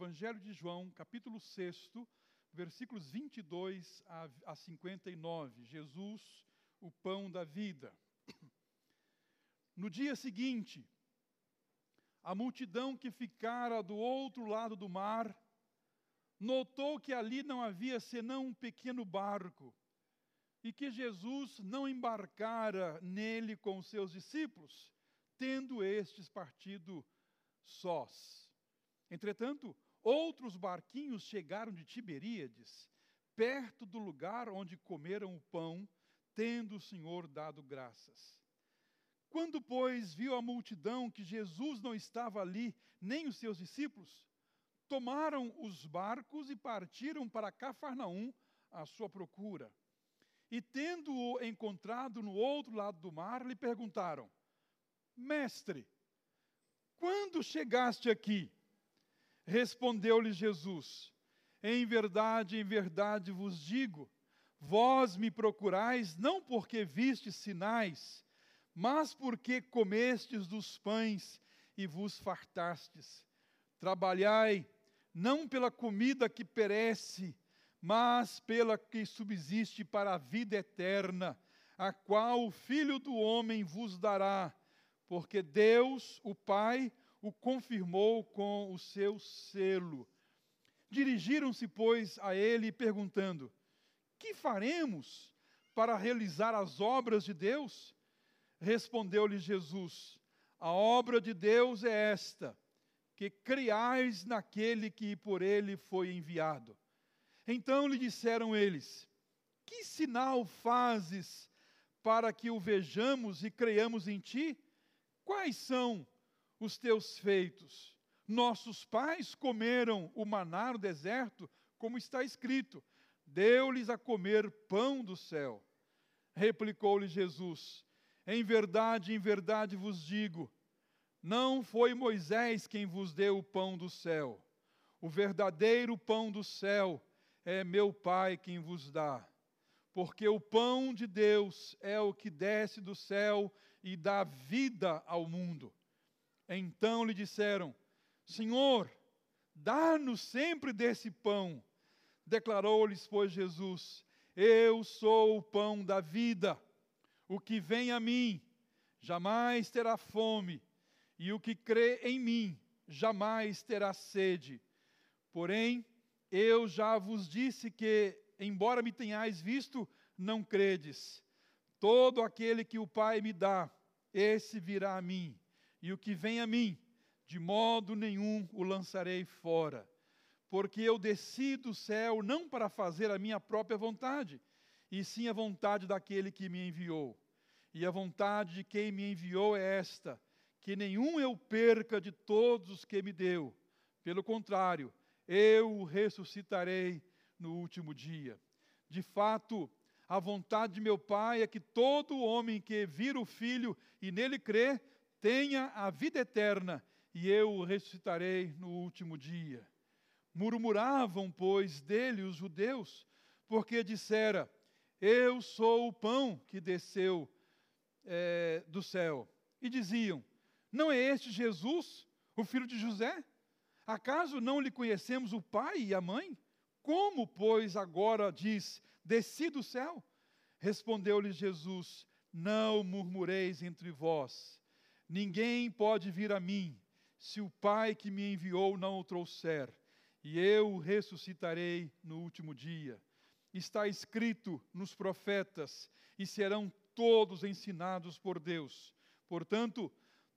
Evangelho de João, capítulo 6, versículos 22 a 59. Jesus, o pão da vida. No dia seguinte, a multidão que ficara do outro lado do mar notou que ali não havia senão um pequeno barco e que Jesus não embarcara nele com seus discípulos, tendo estes partido sós. Entretanto, outros barquinhos chegaram de Tiberíades, perto do lugar onde comeram o pão, tendo o Senhor dado graças. Quando, pois, viu a multidão que Jesus não estava ali, nem os seus discípulos, tomaram os barcos e partiram para Cafarnaum à sua procura. E tendo-o encontrado no outro lado do mar, lhe perguntaram: Mestre, quando chegaste aqui? Respondeu-lhe Jesus: Em verdade, em verdade vos digo, vós me procurais não porque vistes sinais, mas porque comestes dos pães e vos fartastes. Trabalhai não pela comida que perece, mas pela que subsiste para a vida eterna, a qual o Filho do Homem vos dará, porque Deus, o Pai, o confirmou com o seu selo. Dirigiram-se, pois, a ele, perguntando: Que faremos para realizar as obras de Deus? Respondeu-lhe Jesus: A obra de Deus é esta, que criais naquele que por ele foi enviado. Então lhe disseram eles: Que sinal fazes para que o vejamos e creiamos em ti? Quais são os teus feitos? Nossos pais comeram o maná no deserto, como está escrito: Deu-lhes a comer pão do céu. Replicou-lhe Jesus: Em verdade, em verdade vos digo, não foi Moisés quem vos deu o pão do céu. O verdadeiro pão do céu é meu Pai quem vos dá. Porque o pão de Deus é o que desce do céu e dá vida ao mundo. Então lhe disseram: Senhor, dá-nos sempre desse pão. Declarou-lhes, pois, Jesus: Eu sou o pão da vida. O que vem a mim jamais terá fome, e o que crê em mim jamais terá sede. Porém, eu já vos disse que, embora me tenhais visto, não credes. Todo aquele que o Pai me dá, esse virá a mim, e o que vem a mim, de modo nenhum o lançarei fora. Porque eu desci do céu não para fazer a minha própria vontade, e sim a vontade daquele que me enviou. E a vontade de quem me enviou é esta: que nenhum eu perca de todos os que me deu. Pelo contrário, eu o ressuscitarei no último dia. De fato, a vontade de meu Pai é que todo homem que vira o Filho e nele crê, tenha a vida eterna, e eu o ressuscitarei no último dia. Murmuravam, pois, dele os judeus, porque dissera: Eu sou o pão que desceu é, do céu. E diziam: Não é este Jesus, o filho de José? Acaso não lhe conhecemos o pai e a mãe? Como, pois, agora diz: Desci do céu? Respondeu-lhe Jesus: Não murmureis entre vós. Ninguém pode vir a mim, se o Pai que me enviou não o trouxer, e eu o ressuscitarei no último dia. Está escrito nos profetas, e serão todos ensinados por Deus. Portanto,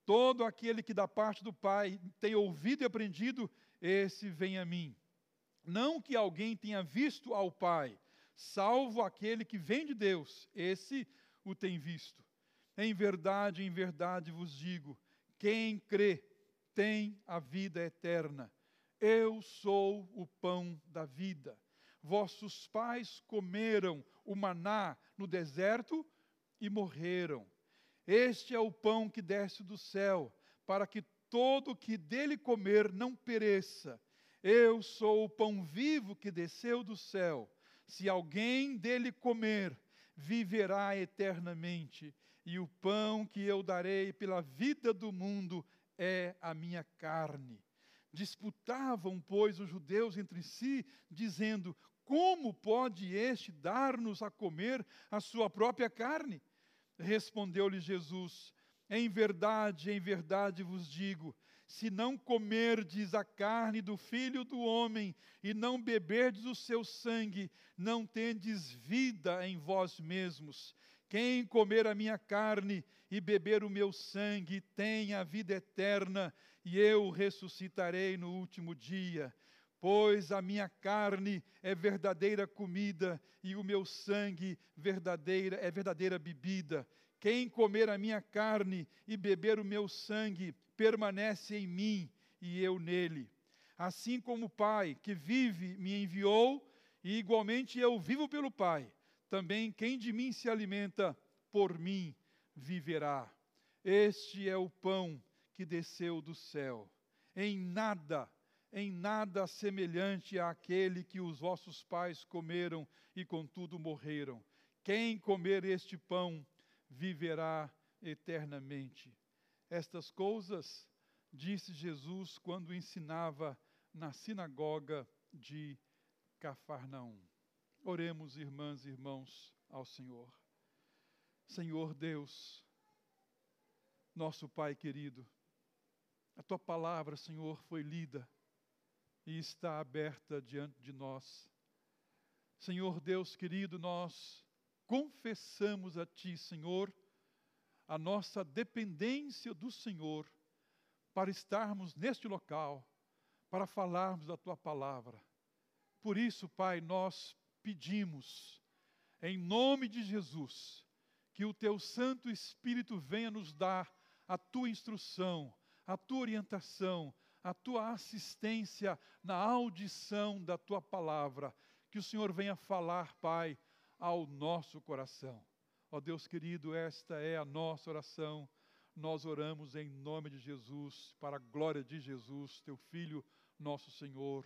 Todo aquele que da parte do Pai tem ouvido e aprendido, esse vem a mim. Não que alguém tenha visto ao Pai, salvo aquele que vem de Deus, esse o tem visto. Em verdade, em verdade vos digo: quem crê tem a vida eterna. Eu sou o pão da vida. Vossos pais comeram o maná no deserto e morreram. Este é o pão que desce do céu, para que todo que dele comer não pereça. Eu sou o pão vivo que desceu do céu. Se alguém dele comer, viverá eternamente. E o pão que eu darei pela vida do mundo é a minha carne. Disputavam, pois, os judeus entre si, dizendo: Como pode este dar-nos a comer a sua própria carne? Respondeu-lhe Jesus: Em verdade, em verdade vos digo, se não comerdes a carne do filho do homem e não beberdes o seu sangue, não tendes vida em vós mesmos. Quem comer a minha carne e beber o meu sangue tem a vida eterna, e eu ressuscitarei no último dia. Pois a minha carne é verdadeira comida e o meu sangue verdadeira é verdadeira bebida. Quem comer a minha carne e beber o meu sangue permanece em mim e eu nele. Assim como o Pai que vive me enviou, e igualmente eu vivo pelo Pai, também quem de mim se alimenta, por mim viverá. Este é o pão que desceu do céu. Em nada, em nada semelhante àquele que os vossos pais comeram e contudo morreram. Quem comer este pão viverá eternamente. Estas coisas disse Jesus quando ensinava na sinagoga de Cafarnaum. Oremos, irmãs e irmãos, ao Senhor. Senhor Deus, nosso Pai querido, a tua palavra, Senhor, foi lida e está aberta diante de nós. Senhor Deus querido, nós confessamos a Ti, Senhor, a nossa dependência do Senhor para estarmos neste local, para falarmos da tua palavra. Por isso, Pai, nós pedimos, em nome de Jesus, que o teu Santo Espírito venha nos dar a tua instrução, a tua orientação, a tua assistência na audição da tua palavra. Que o Senhor venha falar, Pai, ao nosso coração. Ó Deus querido, esta é a nossa oração. Nós oramos em nome de Jesus, para a glória de Jesus, teu Filho, nosso Senhor.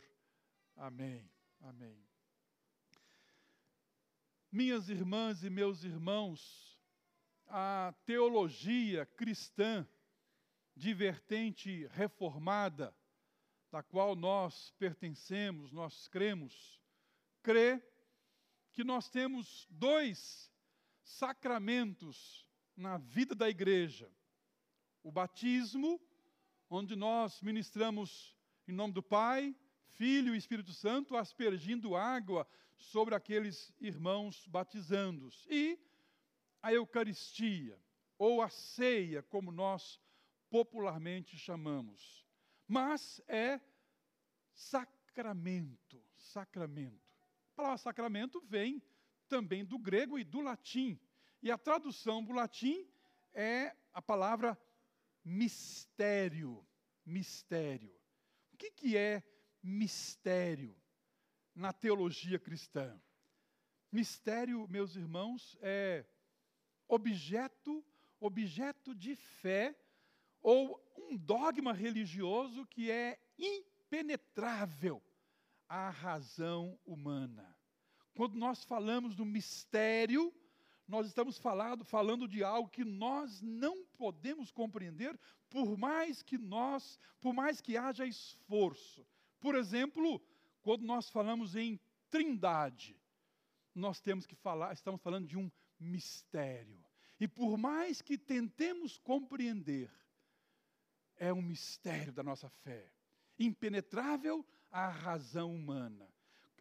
Amém. Amém. Minhas irmãs e meus irmãos, a teologia cristã de vertente reformada, da qual nós pertencemos, nós cremos, crê que nós temos dois sacramentos na vida da igreja. O batismo, onde nós ministramos em nome do Pai, Filho e Espírito Santo, aspergindo água sobre aqueles irmãos batizandos. E a Eucaristia, ou a ceia, como nós popularmente chamamos. Mas é sacramento, sacramento. A palavra sacramento vem também do grego e do latim. E a tradução do latim é a palavra mistério. Mistério. O que, que é mistério na teologia cristã? Mistério, meus irmãos, é objeto, objeto de fé ou um dogma religioso que é impenetrável à razão humana. Quando nós falamos do mistério, nós estamos falando, falando de algo que nós não podemos compreender, por mais que nós, por mais que haja esforço. Por exemplo, quando nós falamos em trindade, nós temos que falar, estamos falando de um mistério. E por mais que tentemos compreender, é um mistério da nossa fé, impenetrável à razão humana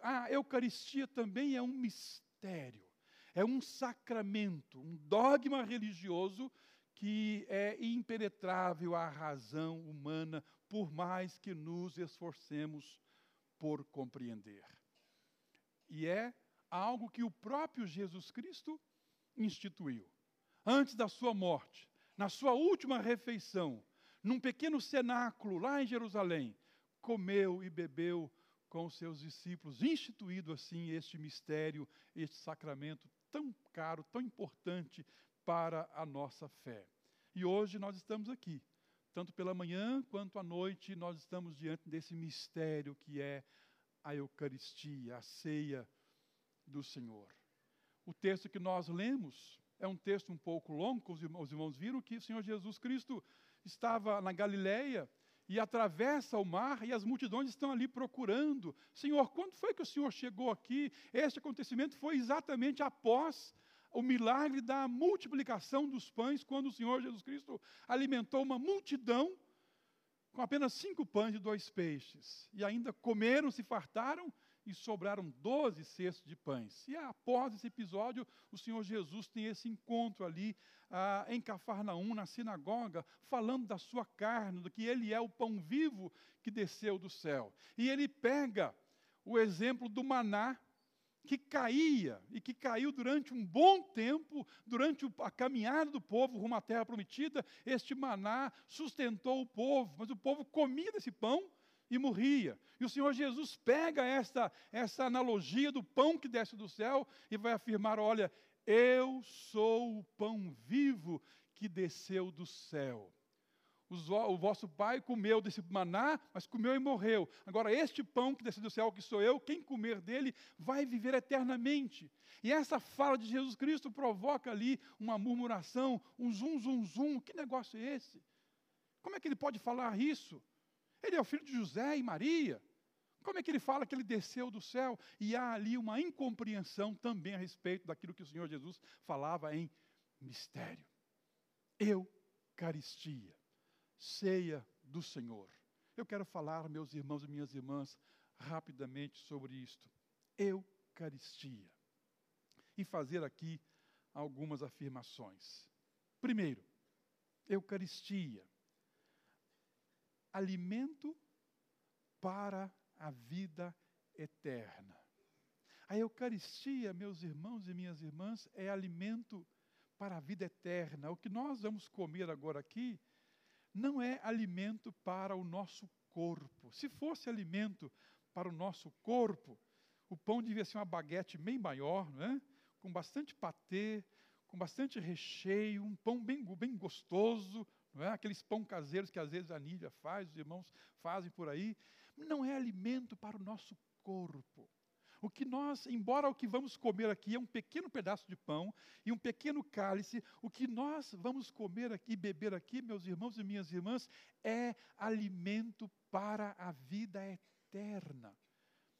a Eucaristia também é um mistério, é um sacramento, um dogma religioso que é impenetrável à razão humana, por mais que nos esforcemos por compreender. E é algo que o próprio Jesus Cristo instituiu. Antes da sua morte, na sua última refeição, num pequeno cenáculo lá em Jerusalém, comeu e bebeu com os seus discípulos, instituído assim este mistério, este sacramento tão caro, tão importante para a nossa fé. E hoje nós estamos aqui, tanto pela manhã quanto à noite, nós estamos diante desse mistério que é a Eucaristia, a ceia do Senhor. O texto que nós lemos é um texto um pouco longo, os irmãos, os irmãos viram que o Senhor Jesus Cristo estava na Galileia e atravessa o mar e as multidões estão ali procurando. Senhor, quando foi que o Senhor chegou aqui? Este acontecimento foi exatamente após o milagre da multiplicação dos pães, quando o Senhor Jesus Cristo alimentou uma multidão com apenas cinco pães e dois peixes. E ainda comeram, se fartaram e sobraram doze cestos de pães. E após esse episódio, o Senhor Jesus tem esse encontro ali ah, em Cafarnaum, na sinagoga, falando da sua carne, do que ele é o pão vivo que desceu do céu. E ele pega o exemplo do maná que caía e que caiu durante um bom tempo, durante a caminhada do povo rumo à terra prometida, este maná sustentou o povo, mas o povo comia desse pão e morria. E o Senhor Jesus pega esta, essa analogia do pão que desce do céu e vai afirmar: olha, eu sou o pão vivo que desceu do céu. O vosso pai comeu desse maná, mas comeu e morreu. Agora, este pão que desceu do céu, que sou eu, quem comer dele vai viver eternamente. E essa fala de Jesus Cristo provoca ali uma murmuração, um zum, zum, zum. Que negócio é esse? Como é que ele pode falar isso? Ele é o filho de José e Maria. Como é que ele fala que ele desceu do céu? E há ali uma incompreensão também a respeito daquilo que o Senhor Jesus falava em mistério. Eucaristia, ceia do Senhor. Eu quero falar, meus irmãos e minhas irmãs, rapidamente sobre isto. Eucaristia. E fazer aqui algumas afirmações. Primeiro, Eucaristia alimento para a vida eterna. A Eucaristia, meus irmãos e minhas irmãs, é alimento para a vida eterna. O que nós vamos comer agora aqui não é alimento para o nosso corpo. Se fosse alimento para o nosso corpo, o pão devia ser uma baguete bem maior, não é? com bastante patê, com bastante recheio, um pão bem, bem gostoso, não é? Aqueles pão caseiros que às vezes a Nídia faz, os irmãos fazem por aí, não é alimento para o nosso corpo. O que nós, embora o que vamos comer aqui é um pequeno pedaço de pão e um pequeno cálice, o que nós vamos comer aqui, beber aqui, meus irmãos e minhas irmãs, é alimento para a vida eterna.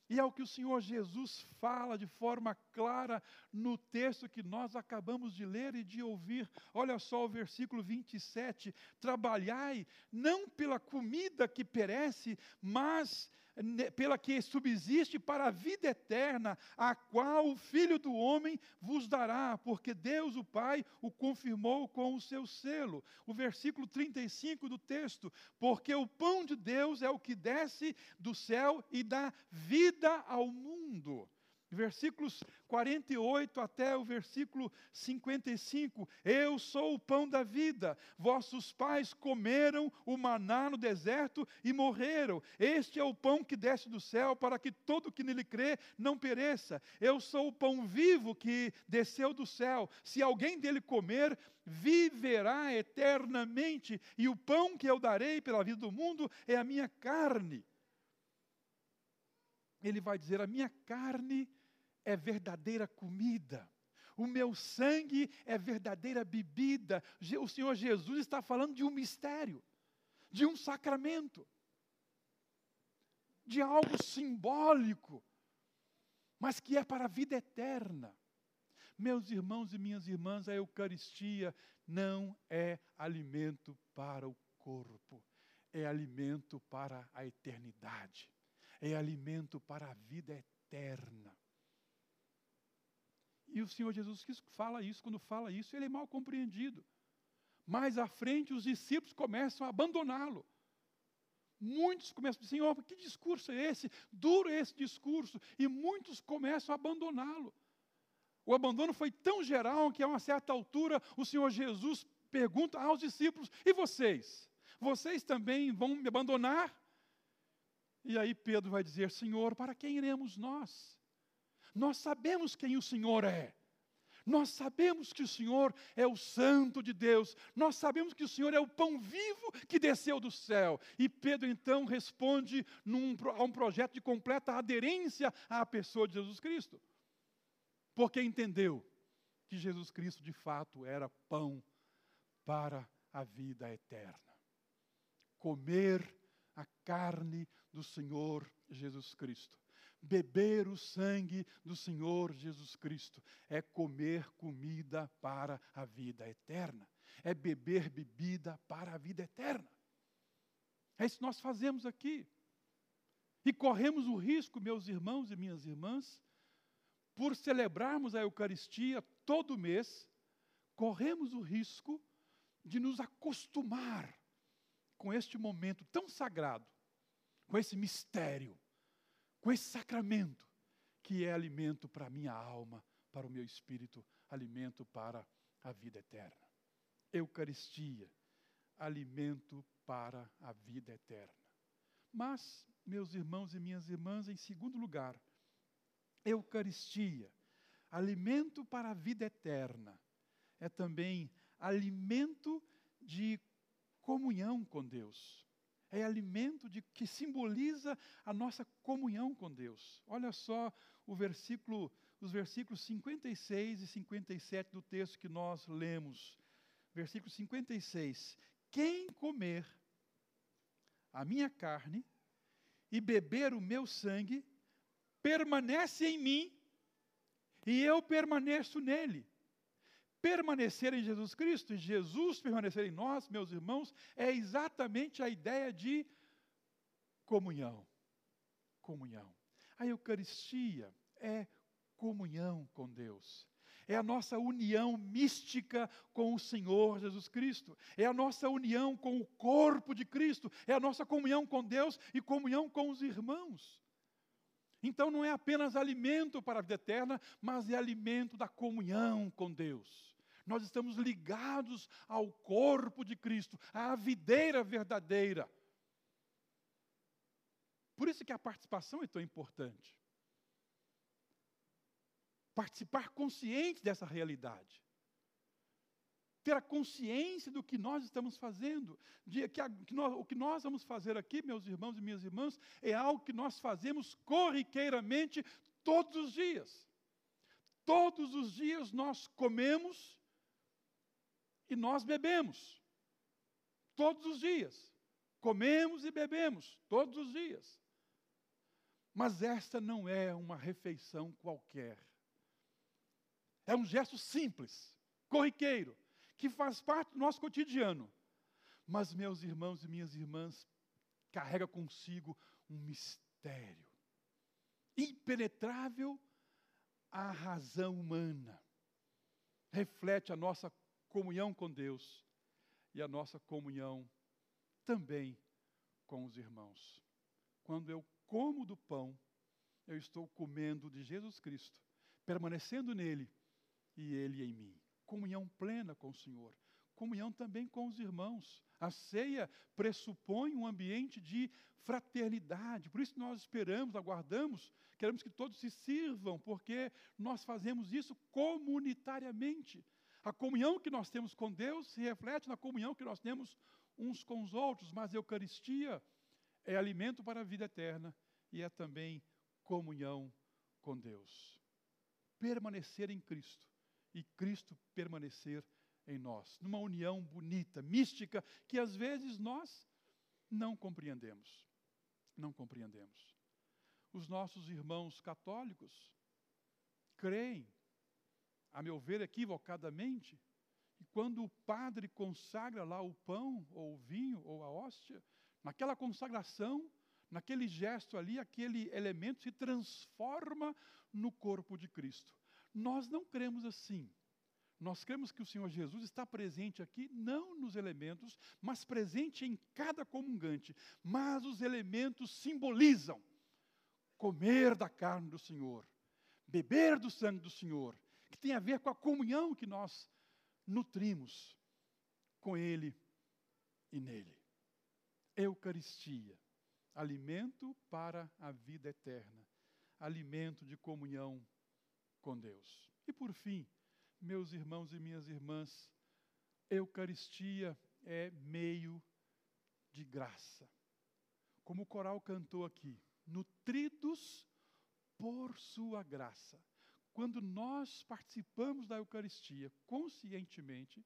E é o que o Senhor Jesus fala de forma clara no texto que nós acabamos de ler e de ouvir. Olha só o versículo 27. Trabalhai não pela comida que perece, mas pela que subsiste para a vida eterna, a qual o Filho do Homem vos dará, porque Deus o Pai o confirmou com o seu selo. O versículo 35 do texto, porque o pão de Deus é o que desce do céu e dá vida ao mundo versículos 48 até o versículo 55. Eu sou o pão da vida. Vossos pais comeram o maná no deserto e morreram. Este é o pão que desce do céu para que todo que nele crê não pereça. Eu sou o pão vivo que desceu do céu. Se alguém dele comer, viverá eternamente. E o pão que eu darei pela vida do mundo é a minha carne. Ele vai dizer: A minha carne é verdadeira comida. O meu sangue é verdadeira bebida. O Senhor Jesus está falando de um mistério, de um sacramento, de algo simbólico, mas que é para a vida eterna. Meus irmãos e minhas irmãs, a Eucaristia não é alimento para o corpo, é alimento para a eternidade, é alimento para a vida eterna. E o Senhor Jesus fala isso, quando fala isso, ele é mal compreendido. Mais à frente, os discípulos começam a abandoná-lo. Muitos começam a dizer, Senhor, que discurso é esse? Duro é esse discurso. E muitos começam a abandoná-lo. O abandono foi tão geral que, a uma certa altura, o Senhor Jesus pergunta aos discípulos: E vocês? Vocês também vão me abandonar? E aí Pedro vai dizer: Senhor, para quem iremos nós? Nós sabemos quem o Senhor é. Nós sabemos que o Senhor é o Santo de Deus. Nós sabemos que o Senhor é o pão vivo que desceu do céu. E Pedro então responde num, a um projeto de completa aderência à pessoa de Jesus Cristo. Porque entendeu que Jesus Cristo de fato era pão para a vida eterna. Comer a carne do Senhor Jesus Cristo. Beber o sangue do Senhor Jesus Cristo é comer comida para a vida eterna, é beber bebida para a vida eterna. É isso que nós fazemos aqui. E corremos o risco, meus irmãos e minhas irmãs, por celebrarmos a Eucaristia todo mês, corremos o risco de nos acostumar com este momento tão sagrado, com esse mistério, com esse sacramento, que é alimento para a minha alma, para o meu espírito, alimento para a vida eterna. Eucaristia, alimento para a vida eterna. Mas, meus irmãos e minhas irmãs, em segundo lugar, Eucaristia, alimento para a vida eterna, é também alimento de comunhão com Deus. É alimento de, que simboliza a nossa comunhão com Deus. Olha só o versículo, os versículos 56 e 57 do texto que nós lemos. Versículo 56. Quem comer a minha carne e beber o meu sangue, permanece em mim e eu permaneço nele. Permanecer em Jesus Cristo e Jesus permanecer em nós, meus irmãos, é exatamente a ideia de comunhão. Comunhão. A Eucaristia é comunhão com Deus. É a nossa união mística com o Senhor Jesus Cristo. É a nossa união com o corpo de Cristo. É a nossa comunhão com Deus e comunhão com os irmãos. Então não é apenas alimento para a vida eterna, mas é alimento da comunhão com Deus. Nós estamos ligados ao corpo de Cristo, à videira verdadeira. Por isso que a participação é tão importante. Participar consciente dessa realidade ter a consciência do que nós estamos fazendo. De, que, a, que nós, o que nós vamos fazer aqui, meus irmãos e minhas irmãs, é algo que nós fazemos corriqueiramente todos os dias. Todos os dias nós comemos e nós bebemos. Todos os dias. Comemos e bebemos, todos os dias. Mas esta não é uma refeição qualquer. É um gesto simples, corriqueiro, que faz parte do nosso cotidiano. Mas, meus irmãos e minhas irmãs, carrega consigo um mistério impenetrável à razão humana. Reflete a nossa comunhão com Deus e a nossa comunhão também com os irmãos. Quando eu como do pão, eu estou comendo de Jesus Cristo, permanecendo nele e ele em mim comunhão plena com o Senhor, comunhão também com os irmãos. A ceia pressupõe um ambiente de fraternidade, por isso nós esperamos, aguardamos, queremos que todos se sirvam, porque nós fazemos isso comunitariamente. A comunhão que nós temos com Deus se reflete na comunhão que nós temos uns com os outros, mas a Eucaristia é alimento para a vida eterna e é também comunhão com Deus. Permanecer em Cristo e Cristo permanecer em nós, numa união bonita, mística, que às vezes nós não compreendemos. Não compreendemos. Os nossos irmãos católicos creem, a meu ver equivocadamente, que quando o padre consagra lá o pão, ou o vinho, ou a hóstia, naquela consagração, naquele gesto ali, aquele elemento se transforma no corpo de Cristo. Nós não cremos assim. Nós cremos que o Senhor Jesus está presente aqui, não nos elementos, mas presente em cada comungante. Mas os elementos simbolizam comer da carne do Senhor, beber do sangue do Senhor, que tem a ver com a comunhão que nós nutrimos com Ele e nele. Eucaristia, alimento para a vida eterna, alimento de comunhão com Deus. E por fim, meus irmãos e minhas irmãs, Eucaristia é meio de graça. Como o coral cantou aqui, nutridos por sua graça. Quando nós participamos da Eucaristia conscientemente,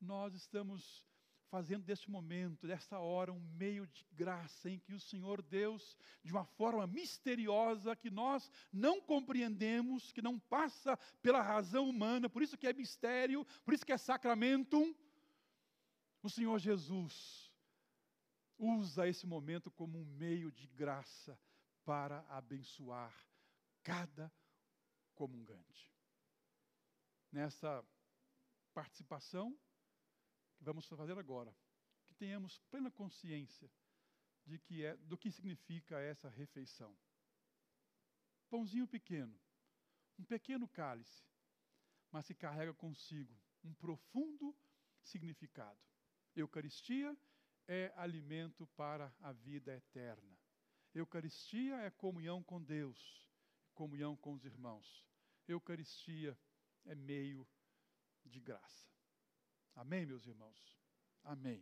nós estamos fazendo deste momento, desta hora, um meio de graça em que o Senhor Deus, de uma forma misteriosa que nós não compreendemos, que não passa pela razão humana, por isso que é mistério, por isso que é sacramento, o Senhor Jesus usa esse momento como um meio de graça para abençoar cada comungante. Nessa participação, que vamos fazer agora, que tenhamos plena consciência de que é, do que significa essa refeição. Pãozinho pequeno, um pequeno cálice, mas que carrega consigo um profundo significado. Eucaristia é alimento para a vida eterna. Eucaristia é comunhão com Deus, comunhão com os irmãos. Eucaristia é meio de graça. Amém, meus irmãos? Amém.